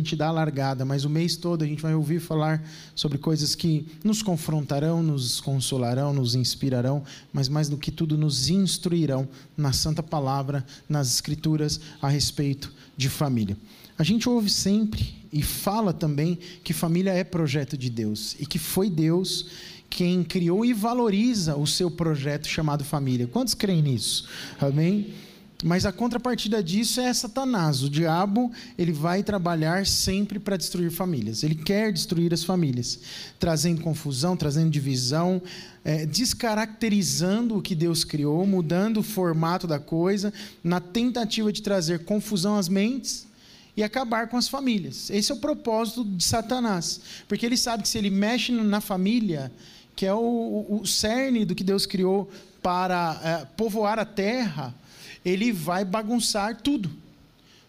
Gente dá a largada, mas o mês todo a gente vai ouvir falar sobre coisas que nos confrontarão, nos consolarão, nos inspirarão, mas mais do que tudo nos instruirão na Santa Palavra, nas Escrituras a respeito de família. A gente ouve sempre e fala também que família é projeto de Deus e que foi Deus quem criou e valoriza o seu projeto chamado família. Quantos creem nisso? Amém? Mas a contrapartida disso é Satanás. O diabo, ele vai trabalhar sempre para destruir famílias. Ele quer destruir as famílias, trazendo confusão, trazendo divisão, é, descaracterizando o que Deus criou, mudando o formato da coisa, na tentativa de trazer confusão às mentes e acabar com as famílias. Esse é o propósito de Satanás, porque ele sabe que se ele mexe na família, que é o, o cerne do que Deus criou para é, povoar a terra, ele vai bagunçar tudo.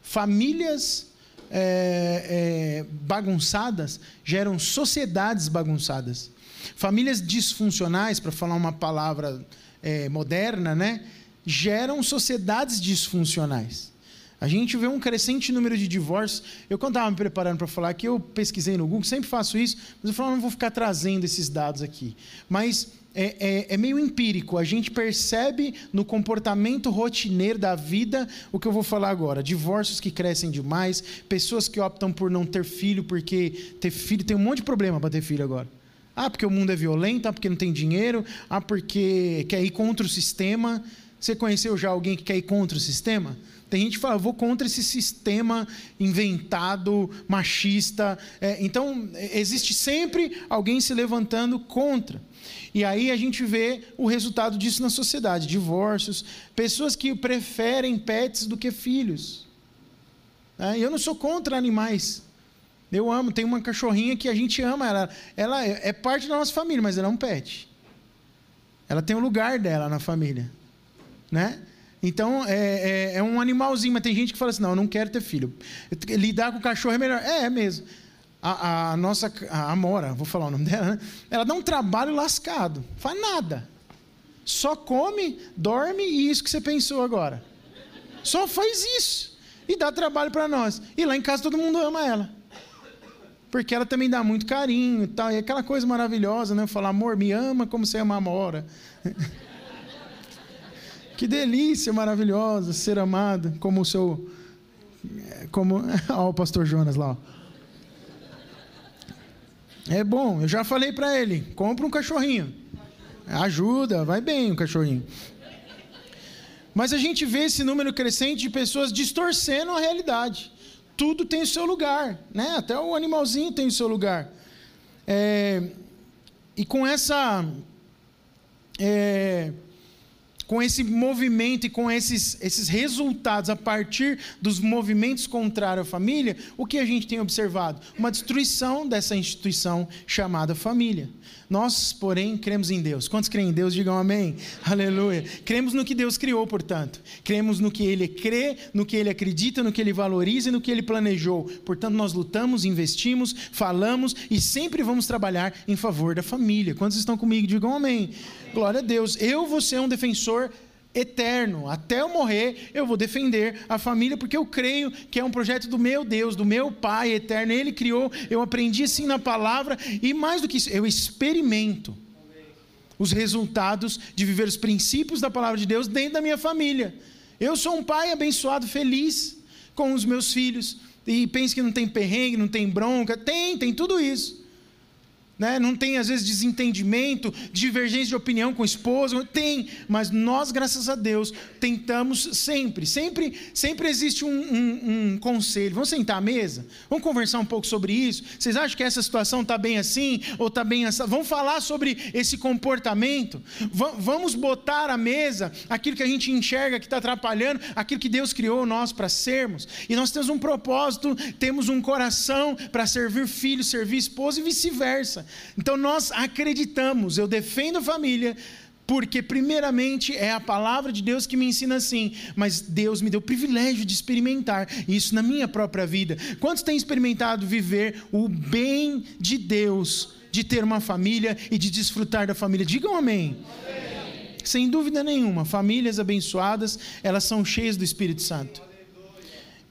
Famílias é, é, bagunçadas geram sociedades bagunçadas. Famílias disfuncionais, para falar uma palavra é, moderna, né, geram sociedades disfuncionais. A gente vê um crescente número de divórcios. Eu, quando estava me preparando para falar aqui, eu pesquisei no Google, sempre faço isso, mas eu falo, não vou ficar trazendo esses dados aqui. Mas é, é, é, meio empírico. A gente percebe no comportamento rotineiro da vida o que eu vou falar agora: divórcios que crescem demais, pessoas que optam por não ter filho porque ter filho tem um monte de problema para ter filho agora. Ah, porque o mundo é violento, ah, porque não tem dinheiro, ah, porque quer ir contra o sistema. Você conheceu já alguém que quer ir contra o sistema? Tem gente que fala, vou contra esse sistema inventado, machista. É, então, existe sempre alguém se levantando contra. E aí a gente vê o resultado disso na sociedade: divórcios, pessoas que preferem pets do que filhos. É, eu não sou contra animais. Eu amo, tem uma cachorrinha que a gente ama, ela, ela é, é parte da nossa família, mas ela é um pet. Ela tem o lugar dela na família. Né? Então, é, é, é, um animalzinho, mas tem gente que fala assim: não, eu não quero ter filho. Lidar com o cachorro é melhor. É, é mesmo a, a nossa a Amora, vou falar o nome dela, né? ela dá um trabalho lascado, faz nada. Só come, dorme e isso que você pensou agora. Só faz isso. E dá trabalho para nós. E lá em casa todo mundo ama ela. Porque ela também dá muito carinho e tal. E aquela coisa maravilhosa, né? Falar, amor, me ama como você ama a Amora. que delícia maravilhosa ser amado como o seu. Como. Olha o pastor Jonas lá. Ó. É bom, eu já falei para ele, compra um cachorrinho. Ajuda, vai bem o cachorrinho. Mas a gente vê esse número crescente de pessoas distorcendo a realidade. Tudo tem o seu lugar, né? Até o animalzinho tem o seu lugar. É, e com essa é, com esse movimento e com esses, esses resultados a partir dos movimentos contrários à família, o que a gente tem observado? Uma destruição dessa instituição chamada família. Nós, porém, cremos em Deus. Quantos creem em Deus? Digam amém. Aleluia. Cremos no que Deus criou, portanto. Cremos no que Ele crê, no que Ele acredita, no que Ele valoriza e no que Ele planejou. Portanto, nós lutamos, investimos, falamos e sempre vamos trabalhar em favor da família. Quantos estão comigo? Digam amém. Glória a Deus. Eu vou ser um defensor eterno. Até eu morrer, eu vou defender a família, porque eu creio que é um projeto do meu Deus, do meu Pai eterno. Ele criou, eu aprendi assim na palavra, e mais do que isso, eu experimento os resultados de viver os princípios da palavra de Deus dentro da minha família. Eu sou um pai abençoado, feliz com os meus filhos. E penso que não tem perrengue, não tem bronca. Tem, tem tudo isso. Né? não tem às vezes desentendimento, divergência de opinião com o esposo, tem, mas nós, graças a Deus, tentamos sempre, sempre, sempre existe um, um, um conselho. Vamos sentar à mesa? Vamos conversar um pouco sobre isso? Vocês acham que essa situação está bem assim ou está bem assim? Vamos falar sobre esse comportamento? Vamos botar à mesa aquilo que a gente enxerga que está atrapalhando, aquilo que Deus criou nós para sermos. E nós temos um propósito, temos um coração para servir filho, servir esposa e vice-versa. Então nós acreditamos, eu defendo a família, porque primeiramente é a palavra de Deus que me ensina assim, mas Deus me deu o privilégio de experimentar isso na minha própria vida. Quantos têm experimentado viver o bem de Deus, de ter uma família e de desfrutar da família? Digam amém. amém. Sem dúvida nenhuma, famílias abençoadas, elas são cheias do Espírito Santo.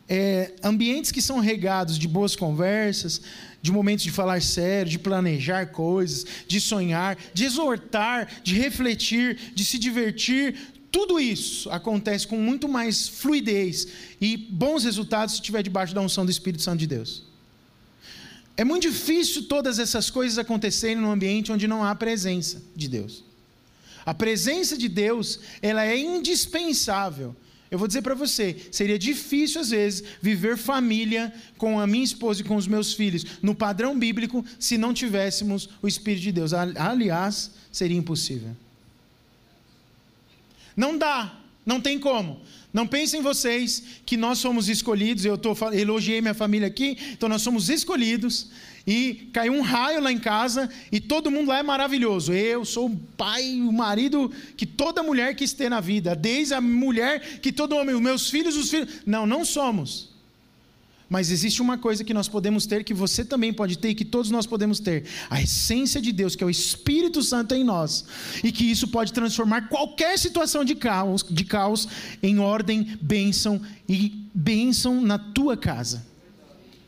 É, ambientes que são regados de boas conversas, de momentos de falar sério, de planejar coisas, de sonhar, de exortar, de refletir, de se divertir. Tudo isso acontece com muito mais fluidez e bons resultados se estiver debaixo da unção do Espírito Santo de Deus. É muito difícil todas essas coisas acontecerem num ambiente onde não há presença de Deus. A presença de Deus, ela é indispensável eu vou dizer para você, seria difícil às vezes viver família com a minha esposa e com os meus filhos no padrão bíblico se não tivéssemos o Espírito de Deus. Aliás, seria impossível. Não dá, não tem como. Não pensem vocês que nós somos escolhidos, eu tô, elogiei minha família aqui, então nós somos escolhidos, e caiu um raio lá em casa, e todo mundo lá é maravilhoso. Eu sou o pai, o marido que toda mulher quis ter na vida, desde a mulher que todo homem, os meus filhos, os filhos. Não, não somos. Mas existe uma coisa que nós podemos ter, que você também pode ter e que todos nós podemos ter: a essência de Deus, que é o Espírito Santo em nós. E que isso pode transformar qualquer situação de caos, de caos em ordem, bênção e bênção na tua casa.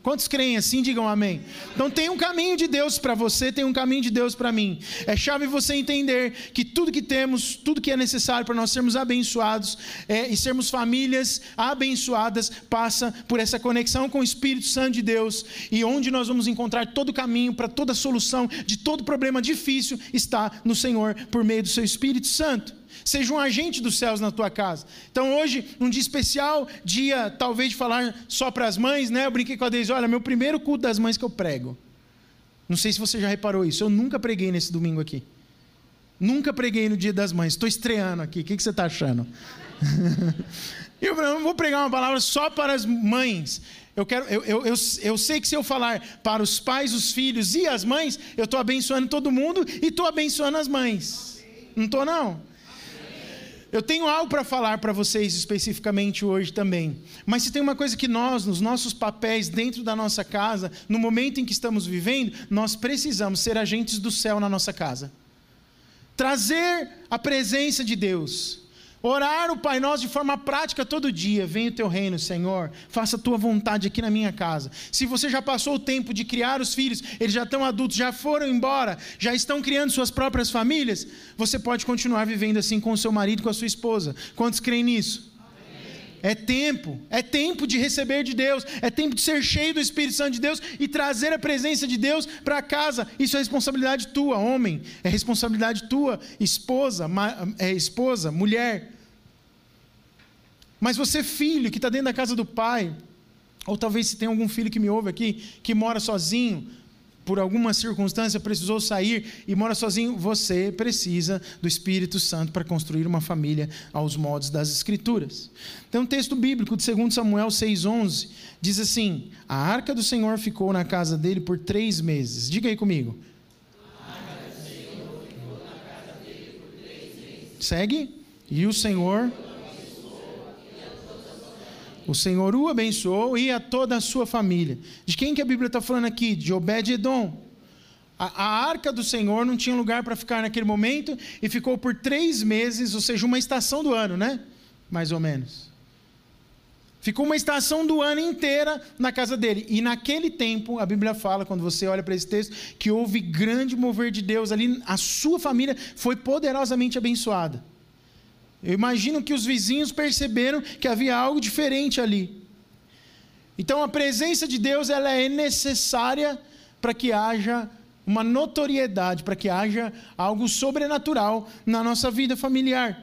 Quantos creem assim, digam amém. Então tem um caminho de Deus para você, tem um caminho de Deus para mim. É chave você entender que tudo que temos, tudo que é necessário para nós sermos abençoados é, e sermos famílias abençoadas, passa por essa conexão com o Espírito Santo de Deus. E onde nós vamos encontrar todo o caminho para toda solução de todo problema difícil está no Senhor por meio do seu Espírito Santo. Seja um agente dos céus na tua casa. Então hoje, um dia especial, dia talvez de falar só para as mães, né? Eu brinquei com a Deise, olha, meu primeiro culto das mães que eu prego. Não sei se você já reparou isso, eu nunca preguei nesse domingo aqui. Nunca preguei no dia das mães, estou estreando aqui, o que, que você está achando? eu não vou pregar uma palavra só para as mães. Eu, quero, eu, eu, eu, eu sei que se eu falar para os pais, os filhos e as mães, eu estou abençoando todo mundo e estou abençoando as mães. Não estou, não? Eu tenho algo para falar para vocês especificamente hoje também. Mas se tem uma coisa que nós, nos nossos papéis dentro da nossa casa, no momento em que estamos vivendo, nós precisamos ser agentes do céu na nossa casa. Trazer a presença de Deus. Orar o Pai Nosso de forma prática todo dia. Venha o teu reino, Senhor. Faça a tua vontade aqui na minha casa. Se você já passou o tempo de criar os filhos, eles já estão adultos, já foram embora, já estão criando suas próprias famílias, você pode continuar vivendo assim com o seu marido com a sua esposa. Quantos creem nisso? É tempo, é tempo de receber de Deus, é tempo de ser cheio do Espírito Santo de Deus e trazer a presença de Deus para casa. Isso é responsabilidade tua, homem, é responsabilidade tua, esposa, é esposa, mulher. Mas você, filho, que está dentro da casa do pai, ou talvez se tem algum filho que me ouve aqui, que mora sozinho, por alguma circunstância precisou sair e mora sozinho, você precisa do Espírito Santo para construir uma família aos modos das Escrituras. Tem um texto bíblico de 2 Samuel 6,11, diz assim: A arca do Senhor ficou na casa dele por três meses. Diga aí comigo. Segue. E o Senhor o Senhor o abençoou e a toda a sua família. De quem que a Bíblia está falando aqui? De Obed-Edom. A, a, arca do Senhor não tinha lugar para ficar naquele momento e ficou por três meses, ou seja, uma estação do ano, né? Mais ou menos. Ficou uma estação do ano inteira na casa dele. E naquele tempo, a Bíblia fala, quando você olha para esse texto, que houve grande mover de Deus ali. A sua família foi poderosamente abençoada. Eu imagino que os vizinhos perceberam que havia algo diferente ali. Então a presença de Deus ela é necessária para que haja uma notoriedade para que haja algo sobrenatural na nossa vida familiar.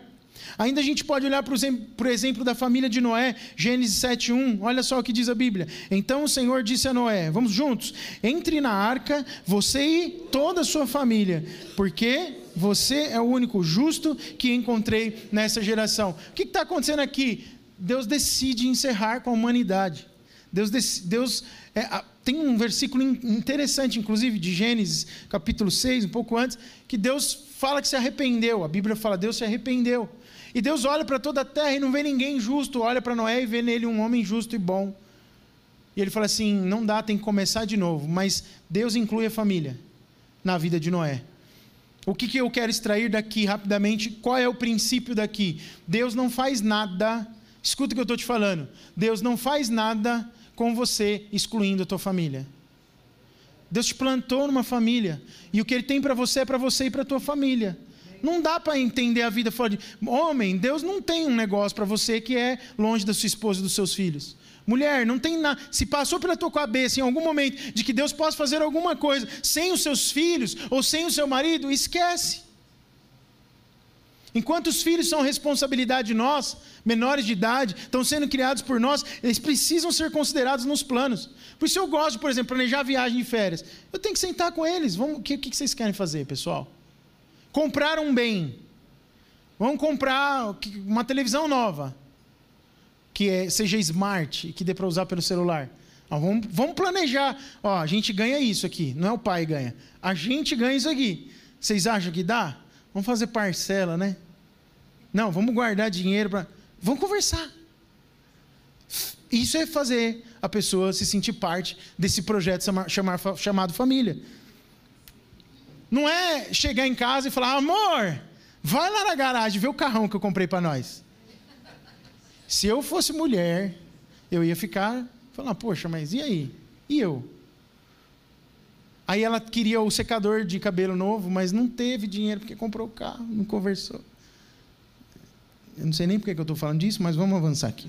Ainda a gente pode olhar para o exemplo da família de Noé, Gênesis 7:1. Olha só o que diz a Bíblia. Então o Senhor disse a Noé: Vamos juntos, entre na arca, você e toda a sua família, porque você é o único justo que encontrei nessa geração. O que está acontecendo aqui? Deus decide encerrar com a humanidade. Deus, Deus é, tem um versículo interessante, inclusive, de Gênesis, capítulo 6, um pouco antes, que Deus fala que se arrependeu. A Bíblia fala, Deus se arrependeu. E Deus olha para toda a terra e não vê ninguém justo, olha para Noé e vê nele um homem justo e bom. E ele fala assim: não dá, tem que começar de novo. Mas Deus inclui a família na vida de Noé. O que, que eu quero extrair daqui rapidamente? Qual é o princípio daqui? Deus não faz nada, escuta o que eu estou te falando. Deus não faz nada com você excluindo a tua família. Deus te plantou numa família. E o que Ele tem para você é para você e para a tua família. Não dá para entender a vida fora de. Homem, Deus não tem um negócio para você que é longe da sua esposa e dos seus filhos. Mulher, não tem nada. Se passou pela tua cabeça em algum momento de que Deus possa fazer alguma coisa sem os seus filhos ou sem o seu marido, esquece. Enquanto os filhos são responsabilidade de nós, menores de idade, estão sendo criados por nós, eles precisam ser considerados nos planos. Por isso eu gosto, por exemplo, planejar viagem de férias. Eu tenho que sentar com eles. Vamos, o que, que vocês querem fazer, pessoal? comprar um bem. Vamos comprar uma televisão nova, que é, seja smart, que dê para usar pelo celular. Ó, vamos, vamos, planejar. Ó, a gente ganha isso aqui, não é o pai ganha. A gente ganha isso aqui. Vocês acham que dá? Vamos fazer parcela, né? Não, vamos guardar dinheiro para. Vamos conversar. Isso é fazer a pessoa se sentir parte desse projeto chamar, chamado família. Não é chegar em casa e falar, amor, vai lá na garagem ver o carrão que eu comprei para nós. Se eu fosse mulher, eu ia ficar, falar, poxa, mas e aí? E eu? Aí ela queria o secador de cabelo novo, mas não teve dinheiro porque comprou o carro, não conversou. Eu não sei nem porque que eu estou falando disso, mas vamos avançar aqui.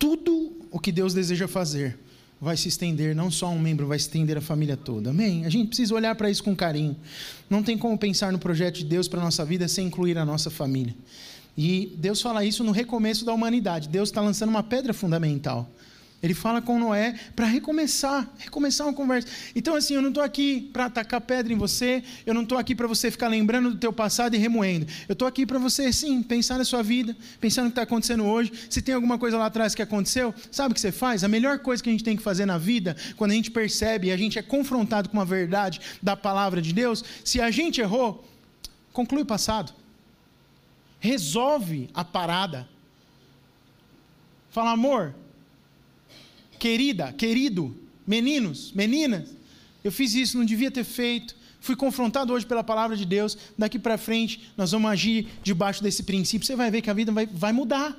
Tudo o que Deus deseja fazer vai se estender, não só um membro, vai se estender a família toda. Amém? A gente precisa olhar para isso com carinho. Não tem como pensar no projeto de Deus para a nossa vida sem incluir a nossa família. E Deus fala isso no recomeço da humanidade. Deus está lançando uma pedra fundamental. Ele fala com Noé para recomeçar, recomeçar uma conversa. Então, assim, eu não estou aqui para atacar pedra em você, eu não estou aqui para você ficar lembrando do teu passado e remoendo. Eu estou aqui para você, sim, pensar na sua vida, pensar no que está acontecendo hoje. Se tem alguma coisa lá atrás que aconteceu, sabe o que você faz? A melhor coisa que a gente tem que fazer na vida, quando a gente percebe e a gente é confrontado com uma verdade da palavra de Deus, se a gente errou, conclui o passado. Resolve a parada. Fala, amor, querida, querido, meninos, meninas, eu fiz isso, não devia ter feito. Fui confrontado hoje pela palavra de Deus. Daqui para frente, nós vamos agir debaixo desse princípio. Você vai ver que a vida vai, vai mudar.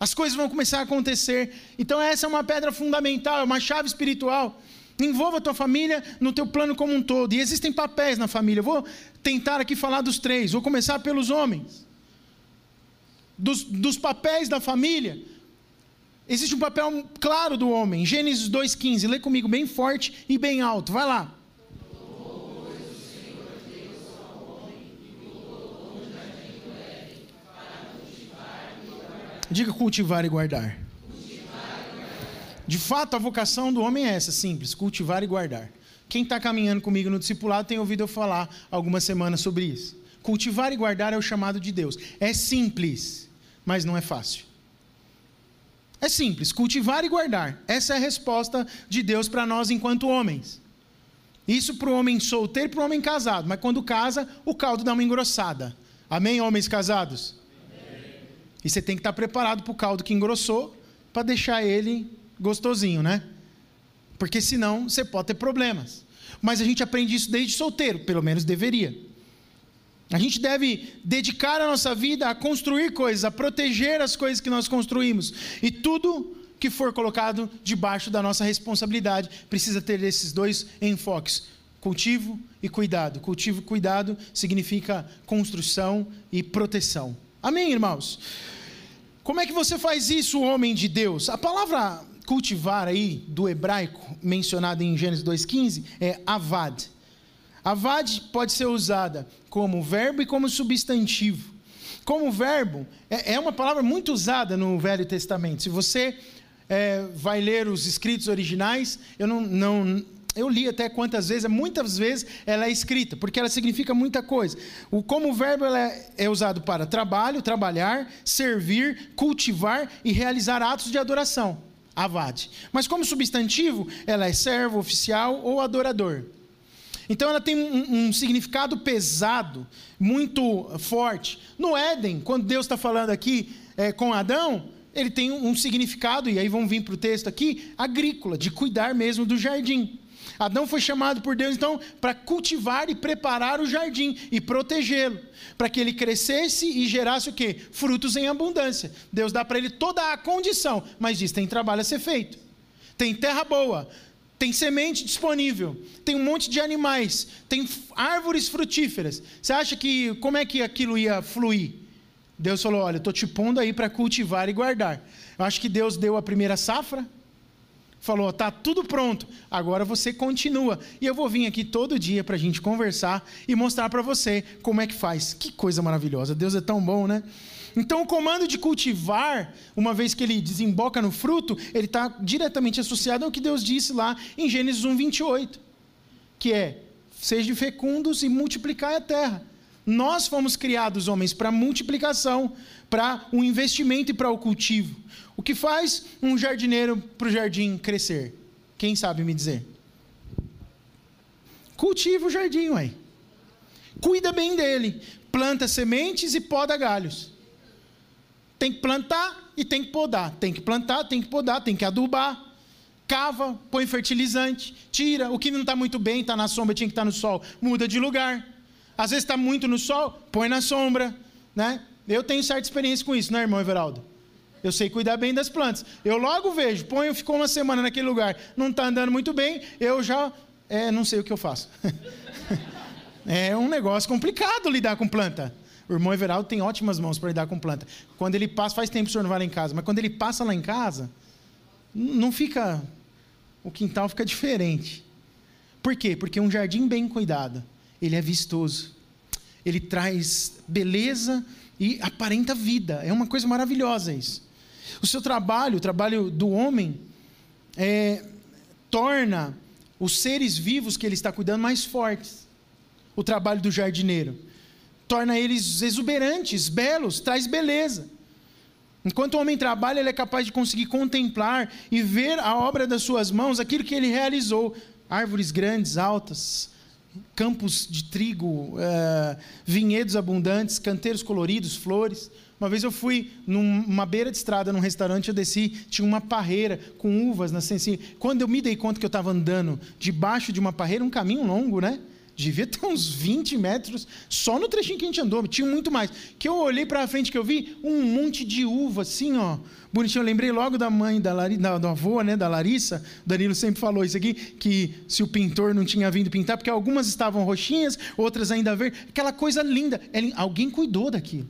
As coisas vão começar a acontecer. Então, essa é uma pedra fundamental, é uma chave espiritual. Envolva a tua família no teu plano como um todo. E existem papéis na família. Eu vou tentar aqui falar dos três. Vou começar pelos homens. Dos, dos papéis da família. Existe um papel claro do homem. Gênesis 2,15. Lê comigo bem forte e bem alto. Vai lá. Diga cultivar e guardar. De fato, a vocação do homem é essa, simples: cultivar e guardar. Quem está caminhando comigo no discipulado tem ouvido eu falar algumas semanas sobre isso. Cultivar e guardar é o chamado de Deus. É simples, mas não é fácil. É simples, cultivar e guardar. Essa é a resposta de Deus para nós enquanto homens. Isso para o homem solteiro e para o homem casado. Mas quando casa, o caldo dá uma engrossada. Amém, homens casados? Amém. E você tem que estar preparado para o caldo que engrossou, para deixar ele gostosinho, né? Porque senão você pode ter problemas. Mas a gente aprende isso desde solteiro, pelo menos deveria. A gente deve dedicar a nossa vida a construir coisas, a proteger as coisas que nós construímos. E tudo que for colocado debaixo da nossa responsabilidade precisa ter esses dois enfoques: cultivo e cuidado. Cultivo e cuidado significa construção e proteção. Amém, irmãos? Como é que você faz isso, homem de Deus? A palavra cultivar aí, do hebraico, mencionado em Gênesis 2,15, é avad. Avad pode ser usada como verbo e como substantivo. Como verbo, é, é uma palavra muito usada no Velho Testamento. Se você é, vai ler os escritos originais, eu não, não eu li até quantas vezes, muitas vezes ela é escrita, porque ela significa muita coisa. O, como verbo é, é usado para trabalho, trabalhar, servir, cultivar e realizar atos de adoração. Avad. Mas como substantivo, ela é servo, oficial ou adorador. Então ela tem um, um significado pesado, muito forte. No Éden, quando Deus está falando aqui é, com Adão, ele tem um, um significado, e aí vamos vir para o texto aqui, agrícola, de cuidar mesmo do jardim. Adão foi chamado por Deus, então, para cultivar e preparar o jardim e protegê-lo, para que ele crescesse e gerasse o quê? Frutos em abundância. Deus dá para ele toda a condição, mas diz: tem trabalho a ser feito, tem terra boa, tem semente disponível, tem um monte de animais, tem árvores frutíferas. Você acha que como é que aquilo ia fluir? Deus falou: olha, estou te pondo aí para cultivar e guardar. Eu acho que Deus deu a primeira safra falou: está tudo pronto, agora você continua. E eu vou vir aqui todo dia para a gente conversar e mostrar para você como é que faz. Que coisa maravilhosa, Deus é tão bom, né? Então, o comando de cultivar, uma vez que ele desemboca no fruto, ele está diretamente associado ao que Deus disse lá em Gênesis 1, 28, que é: sejam fecundos e multiplicai a terra. Nós fomos criados, homens, para multiplicação, para o investimento e para o cultivo. O que faz um jardineiro para o jardim crescer? Quem sabe me dizer? Cultiva o jardim, ué. Cuida bem dele. Planta sementes e poda galhos. Tem que plantar e tem que podar. Tem que plantar, tem que podar, tem que adubar. Cava, põe fertilizante, tira. O que não está muito bem, está na sombra, tinha que estar tá no sol, muda de lugar. Às vezes está muito no sol, põe na sombra. Né? Eu tenho certa experiência com isso, né, irmão Everaldo? Eu sei cuidar bem das plantas. Eu logo vejo, ponho, ficou uma semana naquele lugar, não está andando muito bem, eu já é, não sei o que eu faço. é um negócio complicado lidar com planta. O irmão Everaldo tem ótimas mãos para lidar com planta. Quando ele passa, faz tempo que o senhor não vai lá em casa, mas quando ele passa lá em casa, não fica. O quintal fica diferente. Por quê? Porque um jardim bem cuidado, ele é vistoso. Ele traz beleza e aparenta vida. É uma coisa maravilhosa isso. O seu trabalho, o trabalho do homem, é, torna os seres vivos que ele está cuidando mais fortes. O trabalho do jardineiro torna eles exuberantes, belos, traz beleza. Enquanto o homem trabalha, ele é capaz de conseguir contemplar e ver a obra das suas mãos, aquilo que ele realizou. Árvores grandes, altas, campos de trigo, uh, vinhedos abundantes, canteiros coloridos, flores. Uma vez eu fui numa beira de estrada, num restaurante, eu desci, tinha uma parreira com uvas assim, Quando eu me dei conta que eu estava andando debaixo de uma parreira, um caminho longo, né? Devia ter uns 20 metros só no trechinho que a gente andou, tinha muito mais. Que eu olhei para frente que eu vi um monte de uva, assim, ó, bonitinho. Eu lembrei logo da mãe da, Lari, da, avó, né, da Larissa. O Danilo sempre falou isso aqui, que se o pintor não tinha vindo pintar, porque algumas estavam roxinhas, outras ainda verdes. Aquela coisa linda. Alguém cuidou daquilo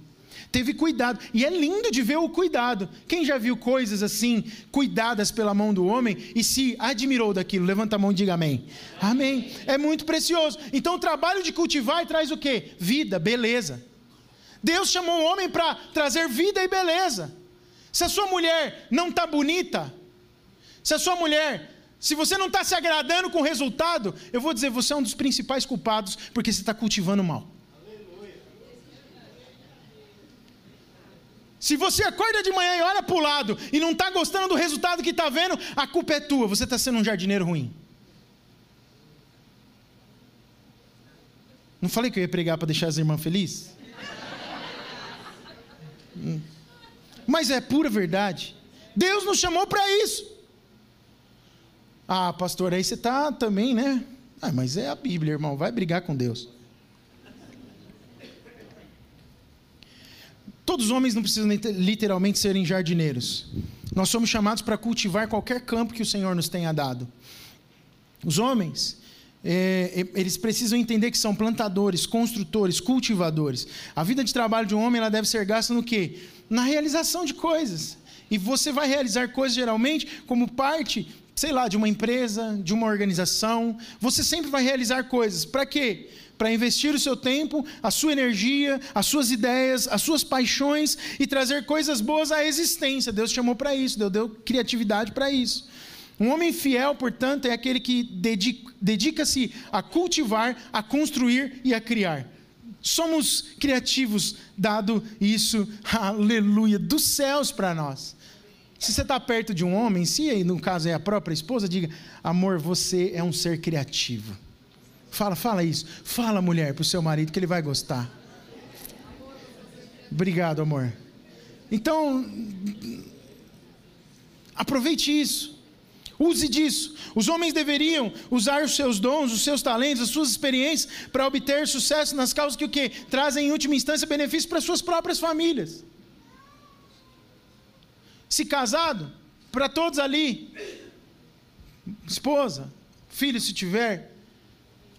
teve cuidado. E é lindo de ver o cuidado. Quem já viu coisas assim, cuidadas pela mão do homem e se admirou daquilo? Levanta a mão e diga amém. Amém. É muito precioso. Então o trabalho de cultivar traz o quê? Vida, beleza. Deus chamou o homem para trazer vida e beleza. Se a sua mulher não está bonita, se a sua mulher se você não está se agradando com o resultado, eu vou dizer, você é um dos principais culpados porque você está cultivando mal. Se você acorda de manhã e olha para o lado e não está gostando do resultado que está vendo, a culpa é tua, você está sendo um jardineiro ruim. Não falei que eu ia pregar para deixar as irmãs felizes? Hum. Mas é pura verdade. Deus nos chamou para isso. Ah, pastor, aí você está também, né? Ah, mas é a Bíblia, irmão. Vai brigar com Deus. Todos os homens não precisam literalmente serem jardineiros. Nós somos chamados para cultivar qualquer campo que o Senhor nos tenha dado. Os homens, é, eles precisam entender que são plantadores, construtores, cultivadores. A vida de trabalho de um homem ela deve ser gasta no quê? Na realização de coisas. E você vai realizar coisas geralmente como parte, sei lá, de uma empresa, de uma organização. Você sempre vai realizar coisas. Para quê? Para investir o seu tempo, a sua energia, as suas ideias, as suas paixões e trazer coisas boas à existência. Deus chamou para isso, Deus deu criatividade para isso. Um homem fiel, portanto, é aquele que dedica-se a cultivar, a construir e a criar. Somos criativos, dado isso, aleluia, dos céus para nós. Se você está perto de um homem, se no caso é a própria esposa, diga: amor, você é um ser criativo. Fala, fala isso. Fala, mulher, para o seu marido que ele vai gostar. Obrigado, amor. Então, aproveite isso. Use disso. Os homens deveriam usar os seus dons, os seus talentos, as suas experiências para obter sucesso nas causas que o que trazem em última instância benefício para suas próprias famílias. Se casado, para todos ali, esposa, filho se tiver.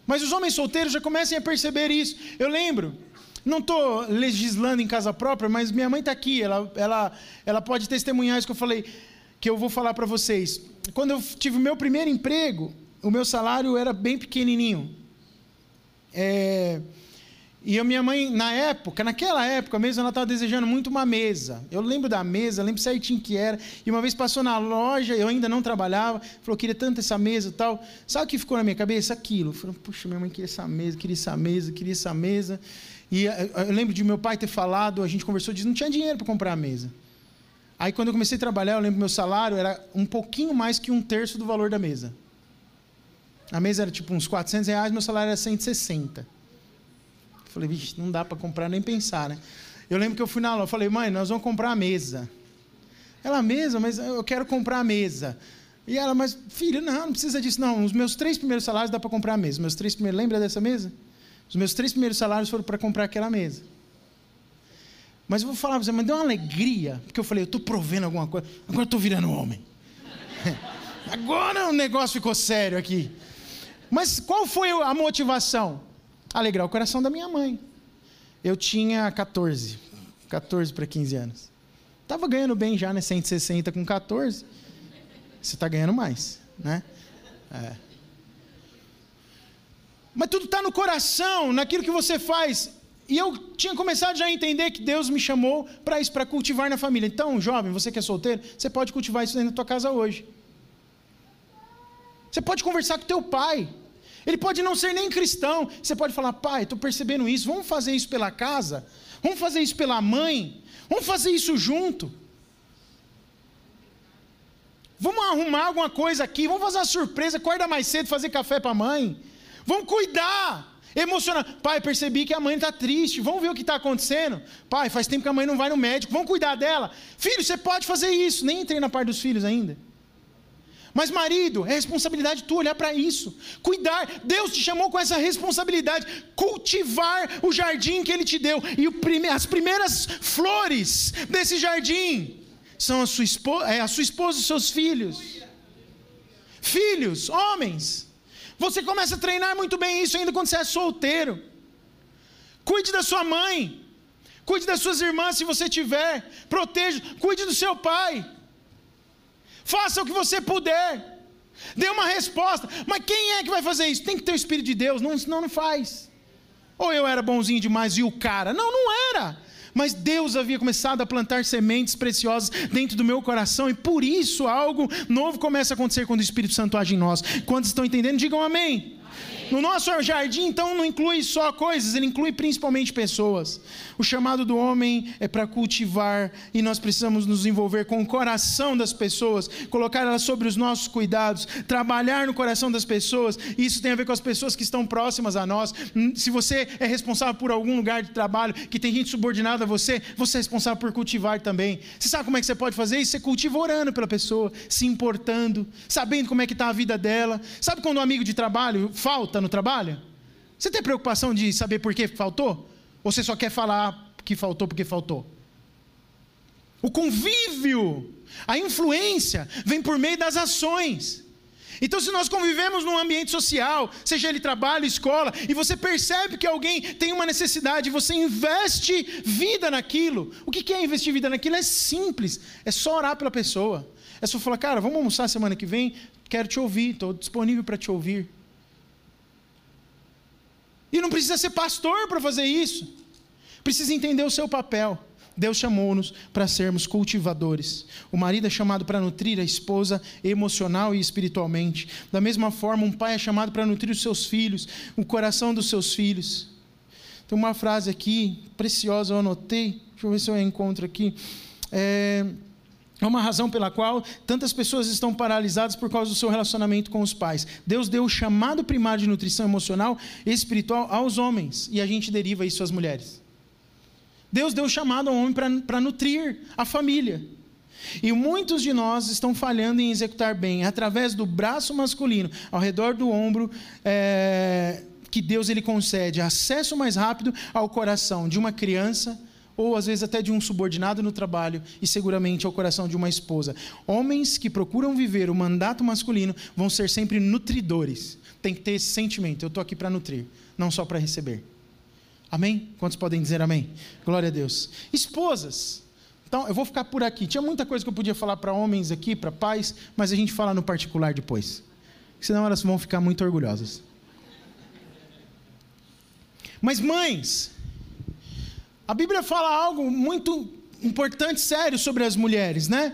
Mas os homens solteiros já comecem a perceber isso. Eu lembro, não estou legislando em casa própria, mas minha mãe está aqui, ela, ela, ela pode testemunhar isso que eu falei que eu vou falar para vocês. Quando eu tive o meu primeiro emprego, o meu salário era bem pequenininho. É, e a minha mãe, na época, naquela época mesmo, ela estava desejando muito uma mesa. Eu lembro da mesa, lembro certinho que era. E uma vez passou na loja, eu ainda não trabalhava, falou, queria tanto essa mesa e tal. Sabe o que ficou na minha cabeça? Aquilo. Falei, puxa, minha mãe queria essa mesa, queria essa mesa, queria essa mesa. E eh, eu lembro de meu pai ter falado, a gente conversou, disse, não tinha dinheiro para comprar a mesa. Aí quando eu comecei a trabalhar, eu lembro meu salário era um pouquinho mais que um terço do valor da mesa. A mesa era tipo uns 400 reais, meu salário era 160. Eu falei, vixe, não dá para comprar nem pensar, né? Eu lembro que eu fui na loja, eu falei, mãe, nós vamos comprar a mesa. Ela, mesa, mas eu quero comprar a mesa. E ela, mas filho, não, não precisa disso, não. Os meus três primeiros salários dá para comprar a mesa. Meus três primeiros, lembra dessa mesa? Os meus três primeiros salários foram para comprar aquela mesa. Mas eu vou falar para você, mas deu uma alegria, porque eu falei, eu estou provendo alguma coisa, agora estou virando homem. agora o negócio ficou sério aqui. Mas qual foi a motivação? Alegrar o coração da minha mãe. Eu tinha 14, 14 para 15 anos. Estava ganhando bem já, né? 160 com 14. Você está ganhando mais, né? É. Mas tudo está no coração, naquilo que você faz. E eu tinha começado já a entender que Deus me chamou para isso, para cultivar na família. Então, jovem, você que é solteiro, você pode cultivar isso dentro da tua casa hoje. Você pode conversar com teu pai. Ele pode não ser nem cristão. Você pode falar, pai, estou percebendo isso. Vamos fazer isso pela casa? Vamos fazer isso pela mãe? Vamos fazer isso junto? Vamos arrumar alguma coisa aqui? Vamos fazer uma surpresa? Acorda mais cedo, fazer café para a mãe? Vamos cuidar. Emocionado. Pai, percebi que a mãe está triste. Vamos ver o que está acontecendo. Pai, faz tempo que a mãe não vai no médico. Vamos cuidar dela. Filho, você pode fazer isso. Nem entrei na parte dos filhos ainda. Mas, marido, é responsabilidade tua olhar para isso. Cuidar. Deus te chamou com essa responsabilidade. Cultivar o jardim que Ele te deu. E prime as primeiras flores desse jardim são a sua, é, a sua esposa e os seus filhos. Filhos, homens. Você começa a treinar muito bem isso ainda quando você é solteiro. Cuide da sua mãe. Cuide das suas irmãs se você tiver. Proteja. Cuide do seu pai. Faça o que você puder. Dê uma resposta. Mas quem é que vai fazer isso? Tem que ter o Espírito de Deus, não, senão não faz. Ou eu era bonzinho demais e o cara. Não, não era mas Deus havia começado a plantar sementes preciosas dentro do meu coração e por isso algo novo começa a acontecer quando o Espírito Santo age em nós. Quantos estão entendendo? Digam amém. No nosso jardim, então, não inclui só coisas, ele inclui principalmente pessoas. O chamado do homem é para cultivar e nós precisamos nos envolver com o coração das pessoas, colocar elas sobre os nossos cuidados, trabalhar no coração das pessoas. Isso tem a ver com as pessoas que estão próximas a nós. Hum, se você é responsável por algum lugar de trabalho que tem gente subordinada a você, você é responsável por cultivar também. Você sabe como é que você pode fazer isso? Você cultiva orando pela pessoa, se importando, sabendo como é que está a vida dela. Sabe quando um amigo de trabalho falta no trabalho? Você tem preocupação de saber por que faltou? Ou você só quer falar que faltou porque faltou? O convívio, a influência, vem por meio das ações. Então, se nós convivemos num ambiente social, seja ele trabalho, escola, e você percebe que alguém tem uma necessidade, você investe vida naquilo. O que é investir vida naquilo? É simples, é só orar pela pessoa. É só falar, cara, vamos almoçar semana que vem, quero te ouvir, estou disponível para te ouvir. E não precisa ser pastor para fazer isso, precisa entender o seu papel. Deus chamou-nos para sermos cultivadores. O marido é chamado para nutrir a esposa emocional e espiritualmente. Da mesma forma, um pai é chamado para nutrir os seus filhos, o coração dos seus filhos. Tem uma frase aqui, preciosa, eu anotei. Deixa eu ver se eu encontro aqui. É, é uma razão pela qual tantas pessoas estão paralisadas por causa do seu relacionamento com os pais. Deus deu o chamado primário de nutrição emocional e espiritual aos homens, e a gente deriva isso às mulheres. Deus deu chamado ao homem para nutrir a família. E muitos de nós estão falhando em executar bem, através do braço masculino, ao redor do ombro, é, que Deus ele concede acesso mais rápido ao coração de uma criança, ou às vezes até de um subordinado no trabalho, e seguramente ao coração de uma esposa. Homens que procuram viver o mandato masculino vão ser sempre nutridores. Tem que ter esse sentimento: eu estou aqui para nutrir, não só para receber. Amém? Quantos podem dizer amém? Glória a Deus. Esposas. Então, eu vou ficar por aqui. Tinha muita coisa que eu podia falar para homens aqui, para pais, mas a gente fala no particular depois. Senão elas vão ficar muito orgulhosas. Mas mães, a Bíblia fala algo muito importante, sério sobre as mulheres, né?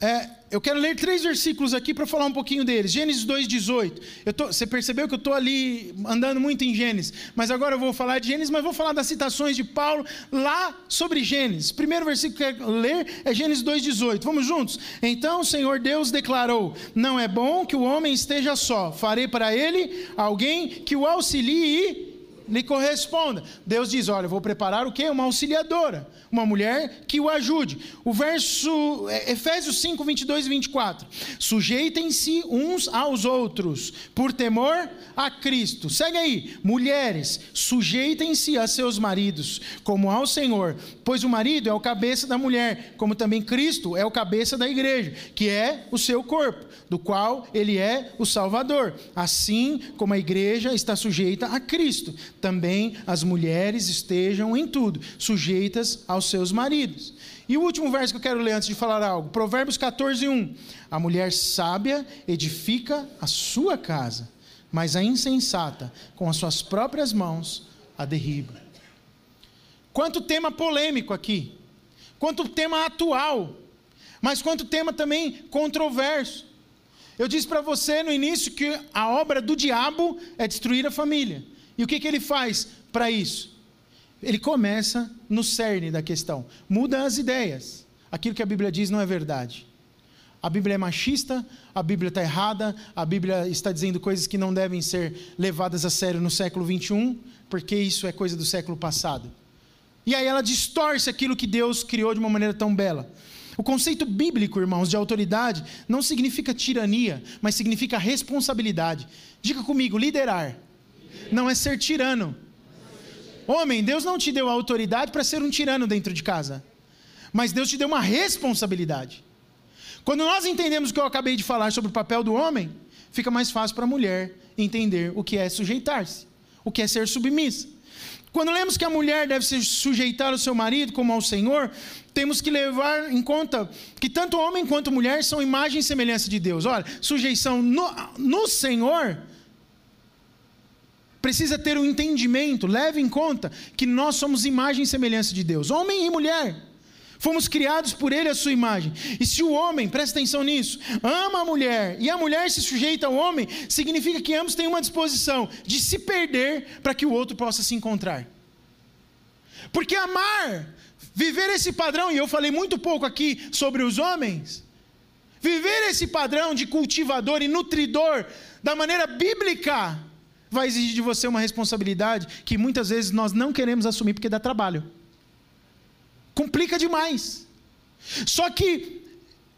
É, eu quero ler três versículos aqui para falar um pouquinho deles. Gênesis 2,18. Você percebeu que eu estou ali andando muito em Gênesis, mas agora eu vou falar de Gênesis, mas vou falar das citações de Paulo lá sobre Gênesis. Primeiro versículo que eu quero ler é Gênesis 2,18. Vamos juntos? Então o Senhor Deus declarou: Não é bom que o homem esteja só, farei para ele alguém que o auxilie e lhe corresponda. Deus diz: Olha, eu vou preparar o quê? Uma auxiliadora, uma mulher que o ajude. O verso, é, Efésios 5, 22 e 24. Sujeitem-se uns aos outros, por temor a Cristo. Segue aí. Mulheres, sujeitem-se a seus maridos, como ao Senhor, pois o marido é o cabeça da mulher, como também Cristo é o cabeça da igreja, que é o seu corpo, do qual ele é o Salvador. Assim como a igreja está sujeita a Cristo também as mulheres estejam em tudo sujeitas aos seus maridos. E o último verso que eu quero ler antes de falar algo, Provérbios 14, 1. A mulher sábia edifica a sua casa, mas a insensata, com as suas próprias mãos, a derriba. Quanto tema polêmico aqui, quanto tema atual, mas quanto tema também controverso. Eu disse para você no início que a obra do diabo é destruir a família. E o que, que ele faz para isso? Ele começa no cerne da questão, muda as ideias. Aquilo que a Bíblia diz não é verdade. A Bíblia é machista, a Bíblia está errada, a Bíblia está dizendo coisas que não devem ser levadas a sério no século 21, porque isso é coisa do século passado. E aí ela distorce aquilo que Deus criou de uma maneira tão bela. O conceito bíblico, irmãos, de autoridade não significa tirania, mas significa responsabilidade. Diga comigo, liderar não é ser tirano. Homem, Deus não te deu a autoridade para ser um tirano dentro de casa, mas Deus te deu uma responsabilidade. Quando nós entendemos o que eu acabei de falar sobre o papel do homem, fica mais fácil para a mulher entender o que é sujeitar-se, o que é ser submissa. Quando lemos que a mulher deve se sujeitar ao seu marido como ao Senhor, temos que levar em conta que tanto homem quanto mulher são imagem e semelhança de Deus. Olha, sujeição no, no Senhor precisa ter um entendimento, leve em conta que nós somos imagem e semelhança de Deus, homem e mulher. Fomos criados por Ele a sua imagem. E se o homem, presta atenção nisso, ama a mulher e a mulher se sujeita ao homem, significa que ambos têm uma disposição de se perder para que o outro possa se encontrar. Porque amar, viver esse padrão, e eu falei muito pouco aqui sobre os homens, viver esse padrão de cultivador e nutridor da maneira bíblica, vai exigir de você uma responsabilidade que muitas vezes nós não queremos assumir porque dá trabalho. Complica demais. Só que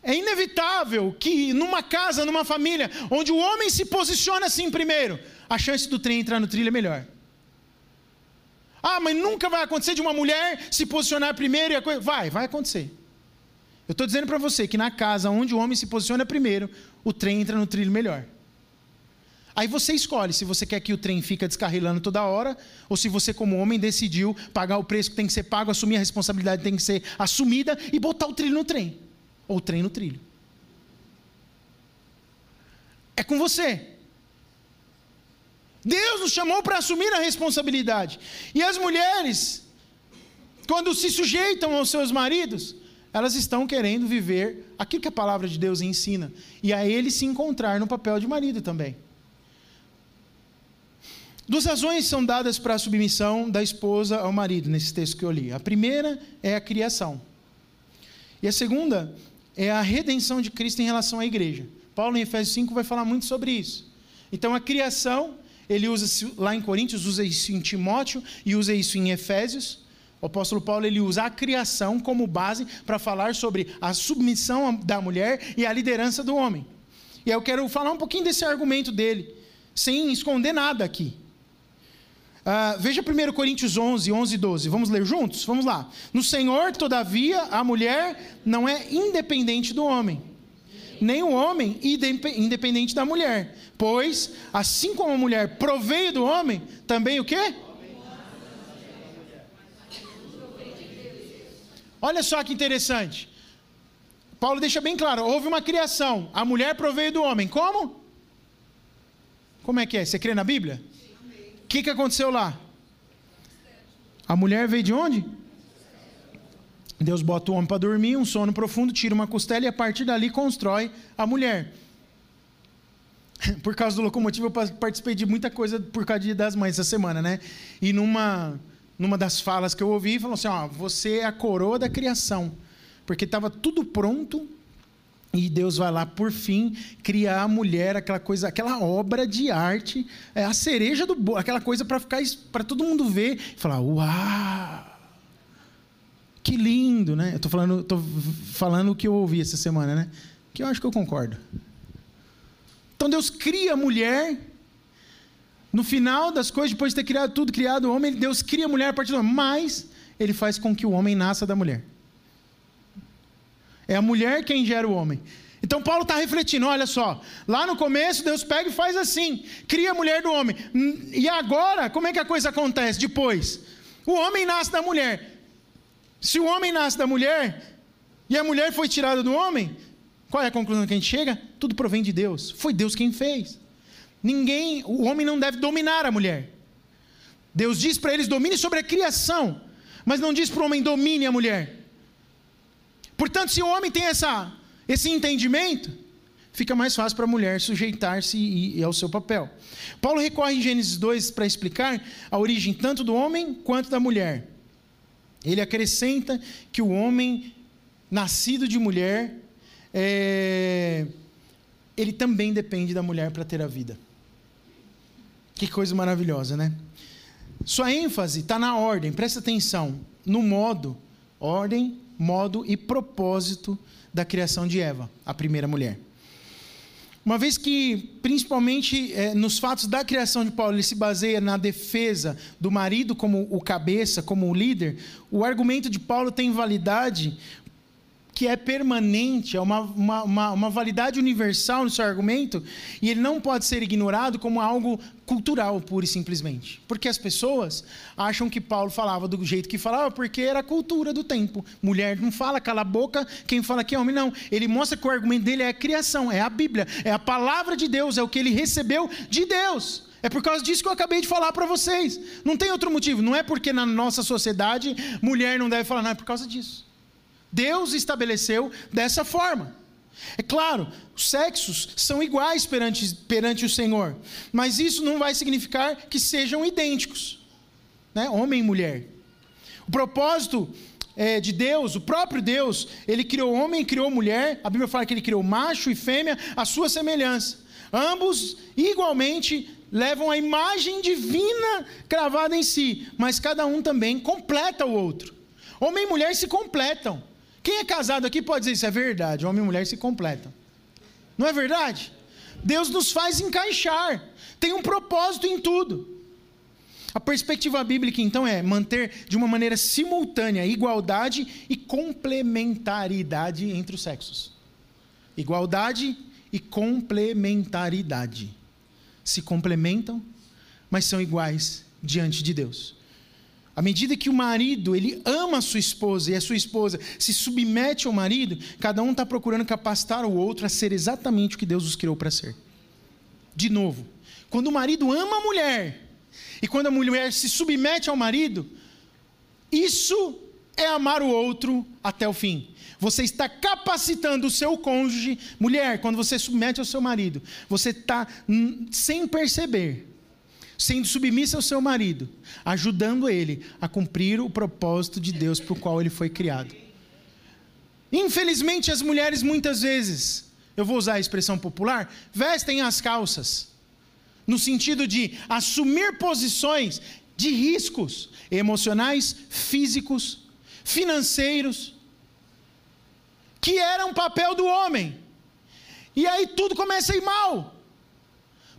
é inevitável que numa casa, numa família, onde o homem se posiciona assim primeiro, a chance do trem entrar no trilho é melhor. Ah, mas nunca vai acontecer de uma mulher se posicionar primeiro e a coisa. Vai, vai acontecer. Eu estou dizendo para você que na casa onde o homem se posiciona primeiro, o trem entra no trilho melhor. Aí você escolhe se você quer que o trem fique descarrilando toda hora, ou se você, como homem, decidiu pagar o preço que tem que ser pago, assumir a responsabilidade que tem que ser assumida e botar o trilho no trem. Ou o trem no trilho. É com você. Deus nos chamou para assumir a responsabilidade. E as mulheres, quando se sujeitam aos seus maridos, elas estão querendo viver aquilo que a palavra de Deus ensina. E a ele se encontrar no papel de marido também. Duas razões são dadas para a submissão da esposa ao marido, nesse texto que eu li. A primeira é a criação. E a segunda é a redenção de Cristo em relação à igreja. Paulo, em Efésios 5, vai falar muito sobre isso. Então, a criação, ele usa lá em Coríntios, usa isso em Timóteo e usa isso em Efésios. O apóstolo Paulo ele usa a criação como base para falar sobre a submissão da mulher e a liderança do homem. E eu quero falar um pouquinho desse argumento dele, sem esconder nada aqui. Uh, veja 1 Coríntios 11, 11 e 12. Vamos ler juntos? Vamos lá. No Senhor, todavia, a mulher não é independente do homem, nem o homem independente da mulher. Pois, assim como a mulher proveio do homem, também o quê? Olha só que interessante. Paulo deixa bem claro: houve uma criação, a mulher proveio do homem. Como? Como é que é? Você crê na Bíblia? Que, que aconteceu lá? A mulher veio de onde? Deus bota o homem para dormir, um sono profundo, tira uma costela e a partir dali constrói a mulher. Por causa do locomotivo, eu participei de muita coisa por causa das mães essa semana, né? E numa, numa das falas que eu ouvi, falou assim: ó, você é a coroa da criação. Porque estava tudo pronto, e Deus vai lá, por fim, criar a mulher, aquela coisa, aquela obra de arte, é a cereja do bolo, aquela coisa para ficar para todo mundo ver e falar: "Uau! Que lindo, né?" Eu tô falando, tô falando o que eu ouvi essa semana, né? Que eu acho que eu concordo. Então Deus cria a mulher no final das coisas, depois de ter criado tudo, criado o homem, Deus cria a mulher a partir do homem, mas ele faz com que o homem nasça da mulher. É a mulher quem gera o homem. Então Paulo está refletindo, olha só, lá no começo Deus pega e faz assim, cria a mulher do homem. E agora, como é que a coisa acontece depois? O homem nasce da mulher. Se o homem nasce da mulher e a mulher foi tirada do homem, qual é a conclusão que a gente chega? Tudo provém de Deus. Foi Deus quem fez. Ninguém, o homem não deve dominar a mulher. Deus diz para eles domine sobre a criação, mas não diz para o homem domine a mulher. Portanto, se o homem tem essa, esse entendimento, fica mais fácil para a mulher sujeitar-se e, e ao seu papel. Paulo recorre em Gênesis 2 para explicar a origem tanto do homem quanto da mulher. Ele acrescenta que o homem nascido de mulher, é, ele também depende da mulher para ter a vida. Que coisa maravilhosa, né? Sua ênfase está na ordem, presta atenção, no modo, ordem modo e propósito da criação de Eva, a primeira mulher. Uma vez que, principalmente é, nos fatos da criação de Paulo, ele se baseia na defesa do marido como o cabeça, como o líder, o argumento de Paulo tem validade que é permanente, é uma, uma, uma, uma, validade universal no seu argumento, e ele não pode ser ignorado como algo cultural, pura e simplesmente. Porque as pessoas acham que Paulo falava do jeito que falava, porque era a cultura do tempo. Mulher não fala, cala a boca, quem fala que é homem, não. Ele mostra que o argumento dele é a criação, é a Bíblia, é a palavra de Deus, é o que ele recebeu de Deus. É por causa disso que eu acabei de falar para vocês. Não tem outro motivo. Não é porque na nossa sociedade mulher não deve falar, não, é por causa disso. Deus estabeleceu dessa forma. É claro, os sexos são iguais perante, perante o Senhor, mas isso não vai significar que sejam idênticos, né? homem e mulher. O propósito é, de Deus, o próprio Deus, ele criou homem e criou mulher, a Bíblia fala que ele criou macho e fêmea à sua semelhança. Ambos igualmente levam a imagem divina cravada em si, mas cada um também completa o outro. Homem e mulher se completam. Quem é casado aqui pode dizer isso é verdade. Homem e mulher se completam. Não é verdade? Deus nos faz encaixar. Tem um propósito em tudo. A perspectiva bíblica, então, é manter de uma maneira simultânea igualdade e complementaridade entre os sexos. Igualdade e complementaridade. Se complementam, mas são iguais diante de Deus. À medida que o marido ele ama a sua esposa e a sua esposa se submete ao marido, cada um está procurando capacitar o outro a ser exatamente o que Deus os criou para ser. De novo, quando o marido ama a mulher e quando a mulher se submete ao marido, isso é amar o outro até o fim. Você está capacitando o seu cônjuge, mulher, quando você submete ao seu marido, você está, sem perceber, sendo submissa ao seu marido, ajudando ele a cumprir o propósito de Deus para o qual ele foi criado. Infelizmente, as mulheres muitas vezes, eu vou usar a expressão popular, vestem as calças, no sentido de assumir posições de riscos emocionais, físicos, financeiros, que eram papel do homem. E aí tudo começa a ir mal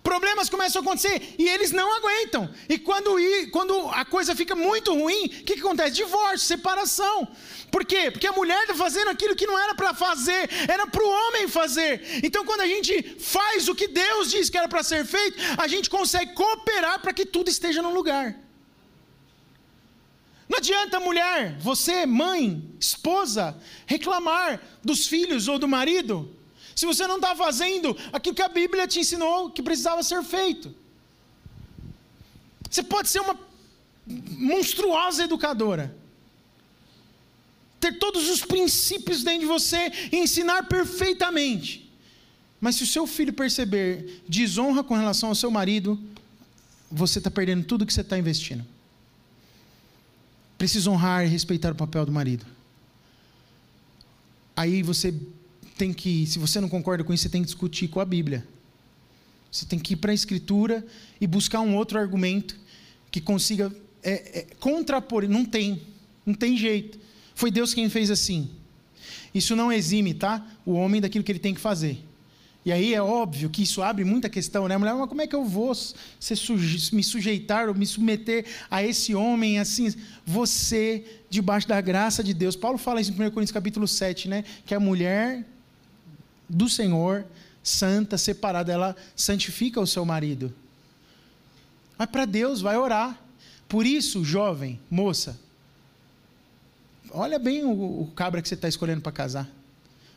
problemas começam a acontecer e eles não aguentam. E quando, quando a coisa fica muito ruim, o que, que acontece? Divórcio, separação. Por quê? Porque a mulher está fazendo aquilo que não era para fazer, era para o homem fazer. Então, quando a gente faz o que Deus disse que era para ser feito, a gente consegue cooperar para que tudo esteja no lugar. Não adianta mulher, você, mãe, esposa, reclamar dos filhos ou do marido se você não está fazendo aquilo que a Bíblia te ensinou que precisava ser feito. Você pode ser uma monstruosa educadora, ter todos os princípios dentro de você e ensinar perfeitamente. Mas se o seu filho perceber desonra com relação ao seu marido, você está perdendo tudo que você está investindo. Precisa honrar e respeitar o papel do marido. Aí você tem que, se você não concorda com isso, você tem que discutir com a Bíblia. Você tem que ir para a Escritura e buscar um outro argumento que consiga é, é, contrapor. Não tem, não tem jeito. Foi Deus quem fez assim. Isso não exime, tá? O homem daquilo que ele tem que fazer. E aí é óbvio que isso abre muita questão, né? Mulher, mas como é que eu vou suje me sujeitar ou me submeter a esse homem assim? Você, debaixo da graça de Deus. Paulo fala isso em 1 Coríntios capítulo 7, né? Que a mulher do Senhor, santa, separada, ela santifica o seu marido. Mas para Deus, vai orar. Por isso, jovem, moça, olha bem o, o cabra que você está escolhendo para casar.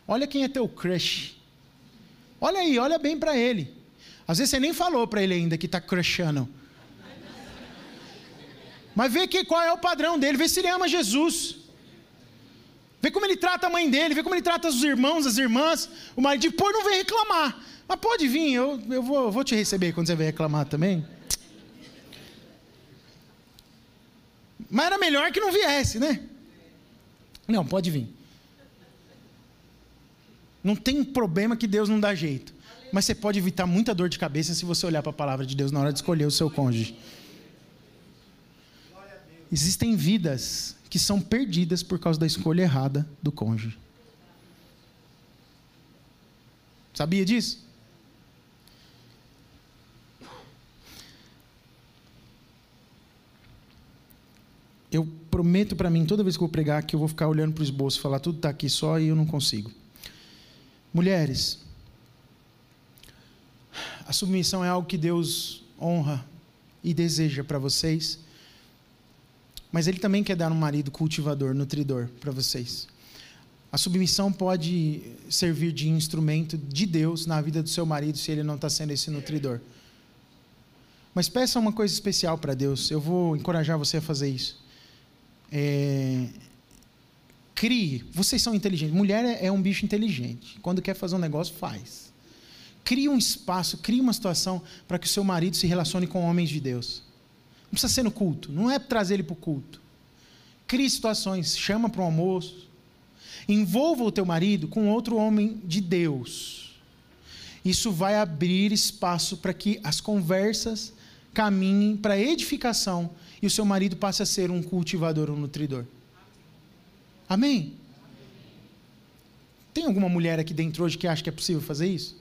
Olha quem é teu crush. Olha aí, olha bem para ele. Às vezes você nem falou para ele ainda que está crushando. Mas vê que, qual é o padrão dele, vê se ele ama Jesus. Vê como ele trata a mãe dele, vê como ele trata os irmãos, as irmãs. O marido depois não vem reclamar. Mas pode vir, eu, eu vou, vou te receber quando você vier reclamar também. Mas era melhor que não viesse, né? Não, pode vir. Não tem problema que Deus não dá jeito. Mas você pode evitar muita dor de cabeça se você olhar para a palavra de Deus na hora de escolher o seu cônjuge. Existem vidas que são perdidas por causa da escolha errada do cônjuge. Sabia disso? Eu prometo para mim, toda vez que eu pregar, que eu vou ficar olhando para o esboço, falar tudo está aqui só e eu não consigo. Mulheres, a submissão é algo que Deus honra e deseja para vocês. Mas ele também quer dar um marido cultivador, nutridor para vocês. A submissão pode servir de instrumento de Deus na vida do seu marido se ele não está sendo esse nutridor. Mas peça uma coisa especial para Deus. Eu vou encorajar você a fazer isso. É... Crie. Vocês são inteligentes. Mulher é, é um bicho inteligente. Quando quer fazer um negócio, faz. Crie um espaço, crie uma situação para que o seu marido se relacione com homens de Deus. Não precisa ser no culto, não é trazer ele para o culto. Crie situações, chama para um almoço. Envolva o teu marido com outro homem de Deus. Isso vai abrir espaço para que as conversas caminhem para edificação e o seu marido passe a ser um cultivador, um nutridor. Amém? Tem alguma mulher aqui dentro hoje que acha que é possível fazer isso?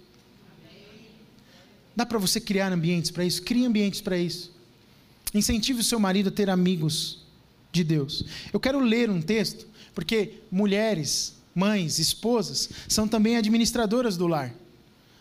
Dá para você criar ambientes para isso? Crie ambientes para isso. Incentive o seu marido a ter amigos de Deus. Eu quero ler um texto, porque mulheres, mães, esposas, são também administradoras do lar.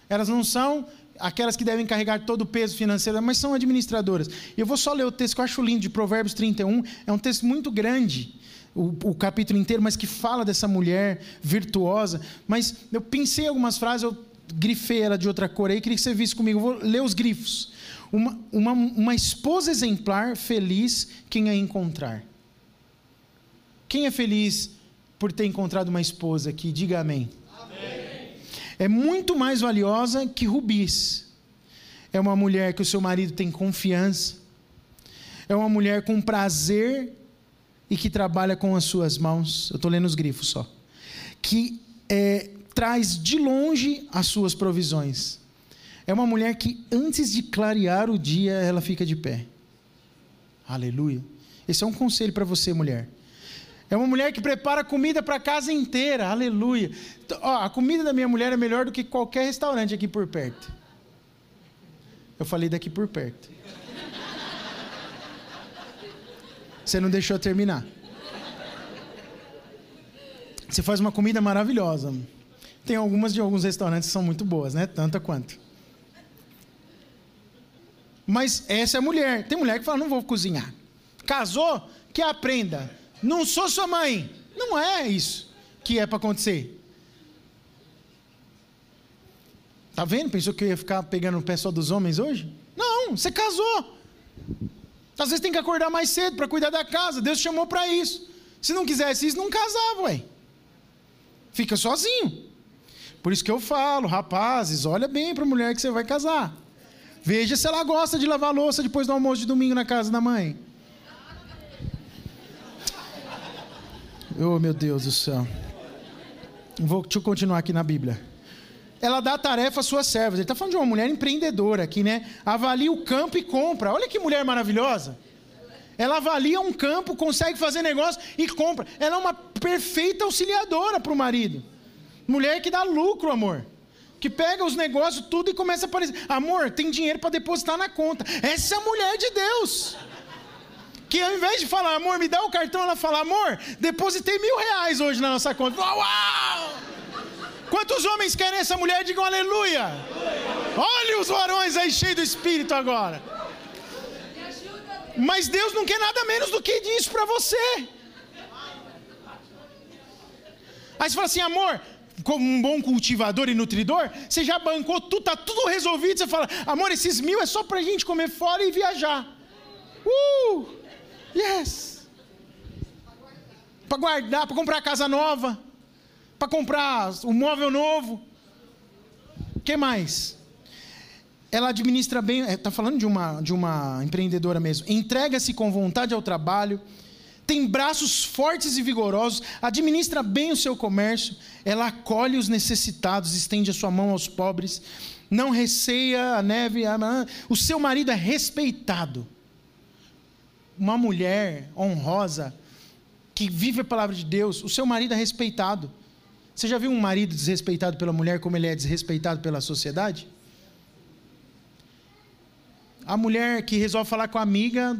Elas não são aquelas que devem carregar todo o peso financeiro, mas são administradoras. Eu vou só ler o texto que eu acho lindo, de Provérbios 31. É um texto muito grande, o, o, capítulo inteiro, mas que fala dessa mulher virtuosa. Mas eu pensei algumas frases, eu grifei ela de outra cor aí, queria que você visse comigo. Eu vou ler os grifos. Uma, uma, uma esposa exemplar, feliz quem a encontrar. Quem é feliz por ter encontrado uma esposa aqui? Diga amém. amém. É muito mais valiosa que rubis. É uma mulher que o seu marido tem confiança. É uma mulher com prazer e que trabalha com as suas mãos. Eu estou lendo os grifos só. Que é, traz de longe as suas provisões. É uma mulher que antes de clarear o dia, ela fica de pé. Aleluia. Esse é um conselho para você, mulher. É uma mulher que prepara comida para a casa inteira. Aleluia. Ó, a comida da minha mulher é melhor do que qualquer restaurante aqui por perto. Eu falei daqui por perto. Você não deixou terminar. Você faz uma comida maravilhosa. Tem algumas de alguns restaurantes que são muito boas, né? Tanta quanto. Mas essa é a mulher. Tem mulher que fala: não vou cozinhar. Casou? Que aprenda. Não sou sua mãe. Não é isso que é para acontecer. Tá vendo? Pensou que eu ia ficar pegando o pé só dos homens hoje? Não, você casou. Às vezes tem que acordar mais cedo para cuidar da casa. Deus chamou para isso. Se não quisesse isso, não casava, ué. Fica sozinho. Por isso que eu falo, rapazes, olha bem para a mulher que você vai casar. Veja se ela gosta de lavar louça depois do almoço de domingo na casa da mãe. Oh, meu Deus do céu. Vou, deixa eu continuar aqui na Bíblia. Ela dá tarefa às suas servas. Ele está falando de uma mulher empreendedora aqui, né? Avalia o campo e compra. Olha que mulher maravilhosa. Ela avalia um campo, consegue fazer negócio e compra. Ela é uma perfeita auxiliadora para o marido. Mulher que dá lucro, amor que pega os negócios tudo e começa a aparecer. Amor, tem dinheiro para depositar na conta. Essa é a mulher de Deus. Que ao invés de falar, amor, me dá o cartão, ela fala, amor, depositei mil reais hoje na nossa conta. Uau! Quantos homens querem essa mulher? Digam aleluia. Olha os varões aí cheios do Espírito agora. Mas Deus não quer nada menos do que isso para você. Aí você fala assim, amor, como um bom cultivador e nutridor, você já bancou tudo, está tudo resolvido. Você fala, amor, esses mil é só para a gente comer fora e viajar. Uh! Yes! Para guardar, para comprar casa nova, para comprar um móvel novo. O que mais? Ela administra bem, está é, falando de uma, de uma empreendedora mesmo. Entrega-se com vontade ao trabalho tem braços fortes e vigorosos, administra bem o seu comércio, ela acolhe os necessitados, estende a sua mão aos pobres, não receia a neve, o seu marido é respeitado. Uma mulher honrosa, que vive a palavra de Deus, o seu marido é respeitado. Você já viu um marido desrespeitado pela mulher como ele é desrespeitado pela sociedade? A mulher que resolve falar com a amiga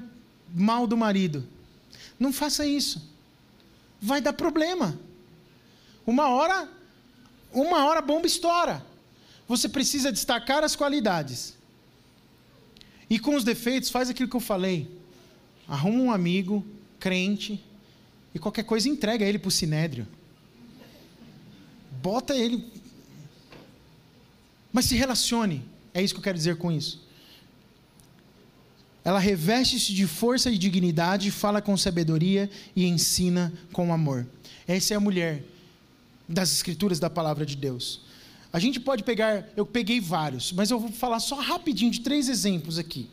mal do marido. Não faça isso. Vai dar problema. Uma hora, uma hora a bomba estoura. Você precisa destacar as qualidades. E com os defeitos, faz aquilo que eu falei. Arruma um amigo, crente, e qualquer coisa entrega ele para o sinédrio. Bota ele. Mas se relacione. É isso que eu quero dizer com isso. Ela reveste-se de força e dignidade, fala com sabedoria e ensina com amor. Essa é a mulher das escrituras da palavra de Deus. A gente pode pegar, eu peguei vários, mas eu vou falar só rapidinho de três exemplos aqui.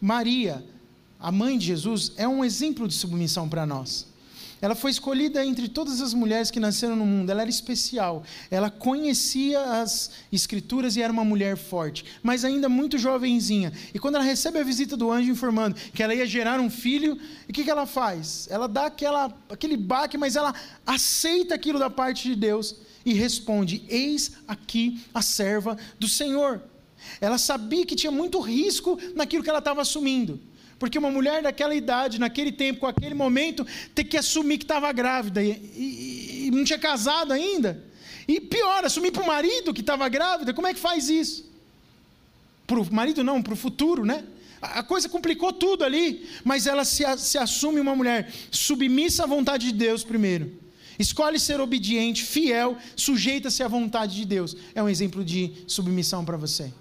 Maria, a mãe de Jesus, é um exemplo de submissão para nós. Ela foi escolhida entre todas as mulheres que nasceram no mundo. Ela era especial. Ela conhecia as escrituras e era uma mulher forte, mas ainda muito jovenzinha. E quando ela recebe a visita do anjo informando que ela ia gerar um filho, o que, que ela faz? Ela dá aquela, aquele baque, mas ela aceita aquilo da parte de Deus e responde: Eis aqui a serva do Senhor. Ela sabia que tinha muito risco naquilo que ela estava assumindo Porque uma mulher daquela idade, naquele tempo, com aquele momento, ter que assumir que estava grávida e, e, e, não tinha casado ainda. E pior, assumir para o marido que estava grávida, como é que faz isso? Para o marido não, para o futuro, né? A coisa complicou tudo ali, mas ela se, se assume uma mulher submissa à vontade de Deus primeiro. Escolhe ser obediente, fiel, sujeita-se à vontade de Deus. É um exemplo de submissão para você.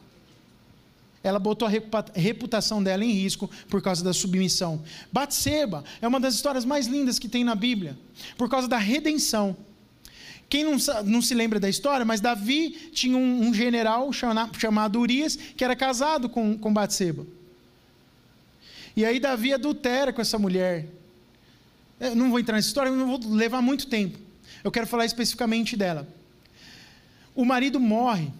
Ela botou a reputação dela em risco por causa da submissão. Batseba é uma das histórias mais lindas que tem na Bíblia, por causa da redenção. Quem não, não se lembra da história, mas Davi tinha um, um general chamado Urias, que era casado com, com Batseba. E aí Davi adultera com essa mulher. Eu não vou entrar nessa história, não vou levar muito tempo. Eu quero falar especificamente dela. O marido morre.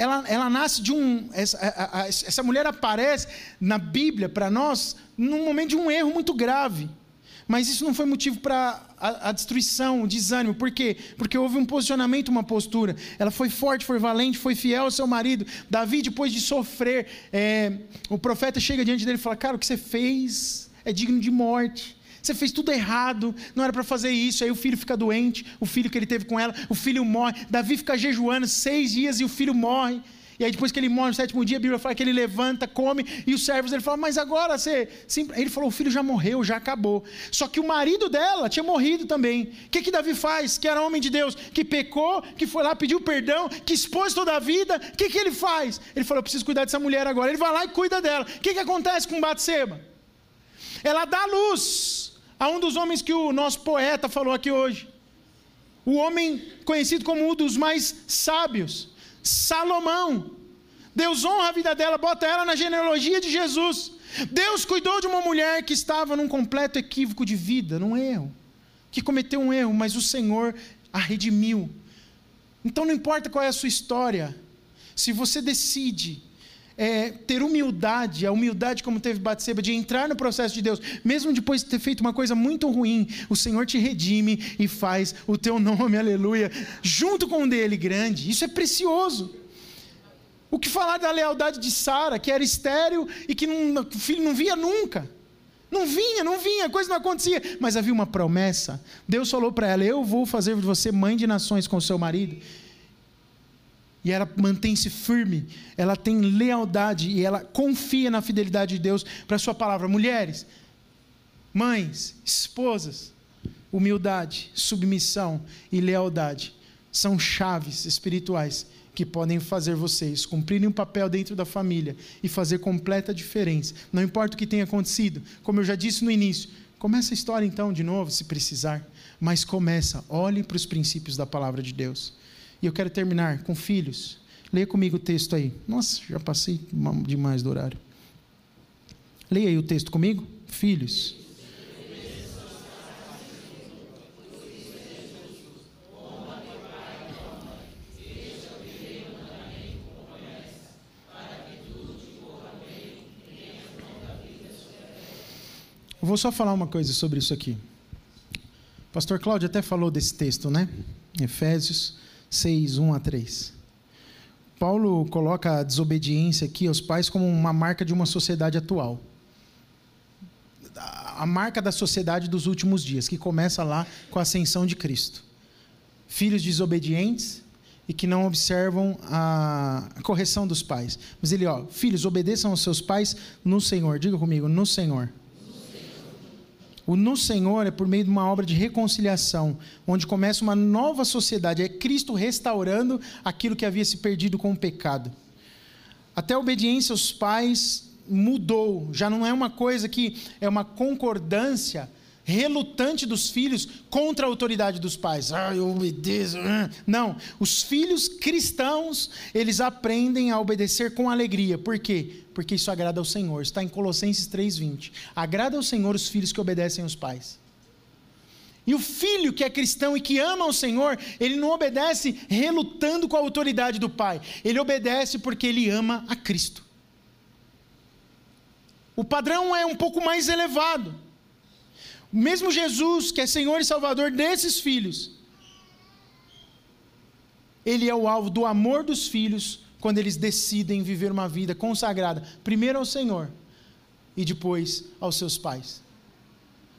Ela, ela nasce de um. Essa, a, a, essa mulher aparece na Bíblia para nós num momento de um erro muito grave. Mas isso não foi motivo para a, a, destruição, o desânimo. Por quê? Porque houve um posicionamento, uma postura. Ela foi forte, foi valente, foi fiel ao seu marido. Davi, depois de sofrer, é, o profeta chega diante dele e fala: Cara, o que você fez é digno de morte. Você fez tudo errado, não era para fazer isso. Aí o filho fica doente, o filho que ele teve com ela, o filho morre. Davi fica jejuando seis dias e o filho morre. E aí depois que ele morre no sétimo dia, a Bíblia fala que ele levanta, come, e os servos ele fala, mas agora você. Sim. Ele falou, o filho já morreu, já acabou. Só que o marido dela tinha morrido também. O que, que Davi faz? Que era homem de Deus, que pecou, que foi lá, pediu perdão, que expôs toda a vida. O que, que ele faz? Ele falou, eu preciso cuidar dessa mulher agora. Ele vai lá e cuida dela. O que, que acontece com Batseba? Ela dá luz a um dos homens que o nosso poeta falou aqui hoje. O homem conhecido como um dos mais sábios. Salomão. Deus honra a vida dela, bota ela na genealogia de Jesus. Deus cuidou de uma mulher que estava num completo equívoco de vida, num erro, que cometeu um erro, mas o Senhor a redimiu. Então não importa qual é a sua história, se você decide é, ter humildade, a humildade como teve Batseba, de entrar no processo de Deus, mesmo depois de ter feito uma coisa muito ruim, o Senhor te redime e faz o teu nome, aleluia, junto com o dele grande. Isso é precioso. O que falar da lealdade de Sara, que era estéril e que não, o filho não via nunca. Não vinha, não vinha, coisa não acontecia. Mas havia uma promessa. Deus falou para ela: Eu vou fazer de você mãe de nações com seu marido. E ela mantém-se firme, ela tem lealdade e ela confia na fidelidade de Deus para a sua palavra. Mulheres, mães, esposas, humildade, submissão e lealdade são chaves espirituais que podem fazer vocês cumprirem um papel dentro da família e fazer completa diferença. Não importa o que tenha acontecido, como eu já disse no início, começa a história então de novo, se precisar, mas começa, olhe para os princípios da palavra de Deus. E eu quero terminar com filhos. Leia comigo o texto aí. Nossa, já passei demais do horário. Leia aí o texto comigo. Filhos. Eu vou só falar uma coisa sobre isso aqui. O pastor Cláudio até falou desse texto, né? Efésios 6, 1 a 3. Paulo coloca a desobediência aqui aos pais como uma marca de uma sociedade atual. A marca da sociedade dos últimos dias, que começa lá com a ascensão de Cristo. Filhos desobedientes e que não observam a correção dos pais. Mas ele, ó, filhos, obedeçam aos seus pais no Senhor. Diga comigo, no Senhor. O no Senhor é por meio de uma obra de reconciliação, onde começa uma nova sociedade. É Cristo restaurando aquilo que havia se perdido com o pecado. Até a obediência aos pais mudou, já não é uma coisa que é uma concordância relutante dos filhos contra a autoridade dos pais. Ah, eu obedeço. Ah. Não, os filhos cristãos, eles aprendem a obedecer com alegria. Por quê? Porque isso agrada ao Senhor. Está em Colossenses 3:20. Agrada ao Senhor os filhos que obedecem aos pais. E o filho que é cristão e que ama o Senhor, ele não obedece relutando com a autoridade do pai. Ele obedece porque ele ama a Cristo. O padrão é um pouco mais elevado. Mesmo Jesus, que é Senhor e Salvador desses filhos, ele é o alvo do amor dos filhos quando eles decidem viver uma vida consagrada, primeiro ao Senhor, e depois aos seus pais.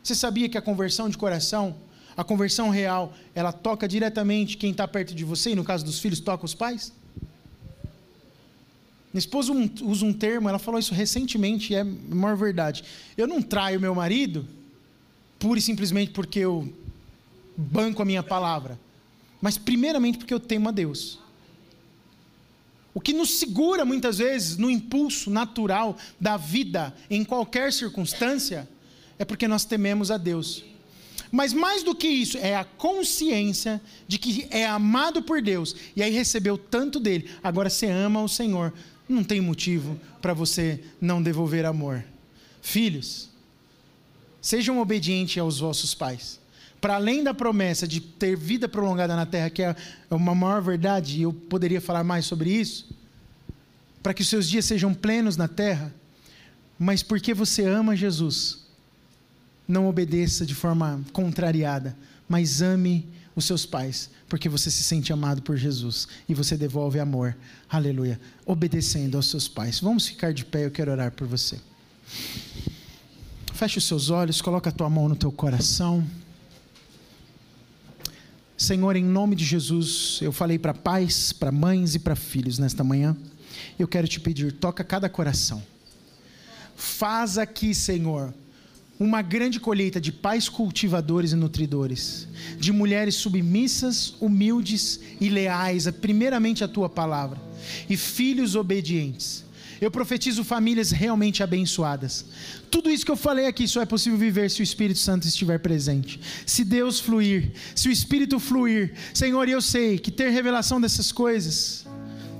Você sabia que a conversão de coração, a conversão real, ela toca diretamente quem está perto de você, e no caso dos filhos, toca os pais? Minha esposa usa um termo, ela falou isso recentemente e é a maior verdade. Eu não traio meu marido pura e simplesmente porque eu banco a minha palavra, mas primeiramente porque eu temo a Deus. O que nos segura muitas vezes no impulso natural da vida, em qualquer circunstância, é porque nós tememos a Deus. Mas mais do que isso, é a consciência de que é amado por Deus e aí recebeu tanto dele. Agora você ama o Senhor, não tem motivo para você não devolver amor. Filhos, sejam obedientes aos vossos pais. Para além da promessa de ter vida prolongada na terra, que é uma maior verdade, e eu poderia falar mais sobre isso, para que os seus dias sejam plenos na terra, mas porque você ama Jesus, não obedeça de forma contrariada, mas ame os seus pais, porque você se sente amado por Jesus e você devolve amor, aleluia, obedecendo aos seus pais. Vamos ficar de pé, eu quero orar por você. Feche os seus olhos, coloca a tua mão no teu coração. Senhor, em nome de Jesus, eu falei para pais, para mães e para filhos nesta manhã. Eu quero te pedir, toca cada coração. Faz aqui, Senhor, uma grande colheita de pais cultivadores e nutridores, de mulheres submissas, humildes e leais, primeiramente à tua palavra, e filhos obedientes. Eu profetizo famílias realmente abençoadas. Tudo isso que eu falei aqui só é possível viver se o Espírito Santo estiver presente. Se Deus fluir, se o Espírito fluir. Senhor, eu sei que ter revelação dessas coisas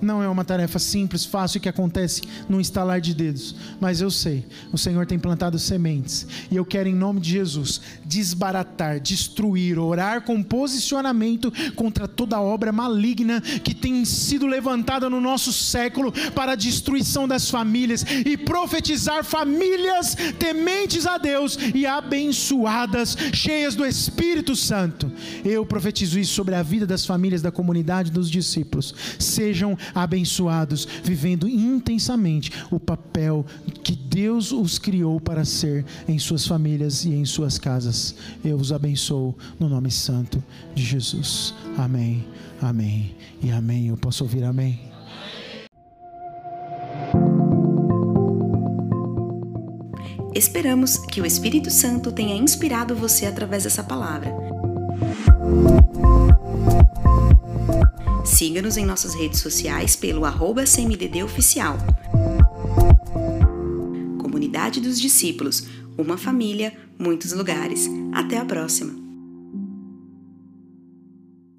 não é uma tarefa simples, fácil que acontece num estalar de dedos, mas eu sei, o Senhor tem plantado sementes e eu quero em nome de Jesus desbaratar, destruir, orar com posicionamento contra toda obra maligna que tem sido levantada no nosso século para a destruição das famílias e profetizar famílias tementes a Deus e abençoadas, cheias do Espírito Santo. Eu profetizo isso sobre a vida das famílias da comunidade dos discípulos. Sejam abençoados, vivendo intensamente o papel que Deus os criou para ser em suas famílias e em suas casas. Eu os abençoo no nome santo de Jesus. Amém, amém e amém. Eu posso ouvir amém? Esperamos que o Espírito Santo tenha inspirado você através dessa palavra. Siga-nos em nossas redes sociais pelo arroba Oficial. Comunidade dos Discípulos, uma família, muitos lugares. Até a próxima!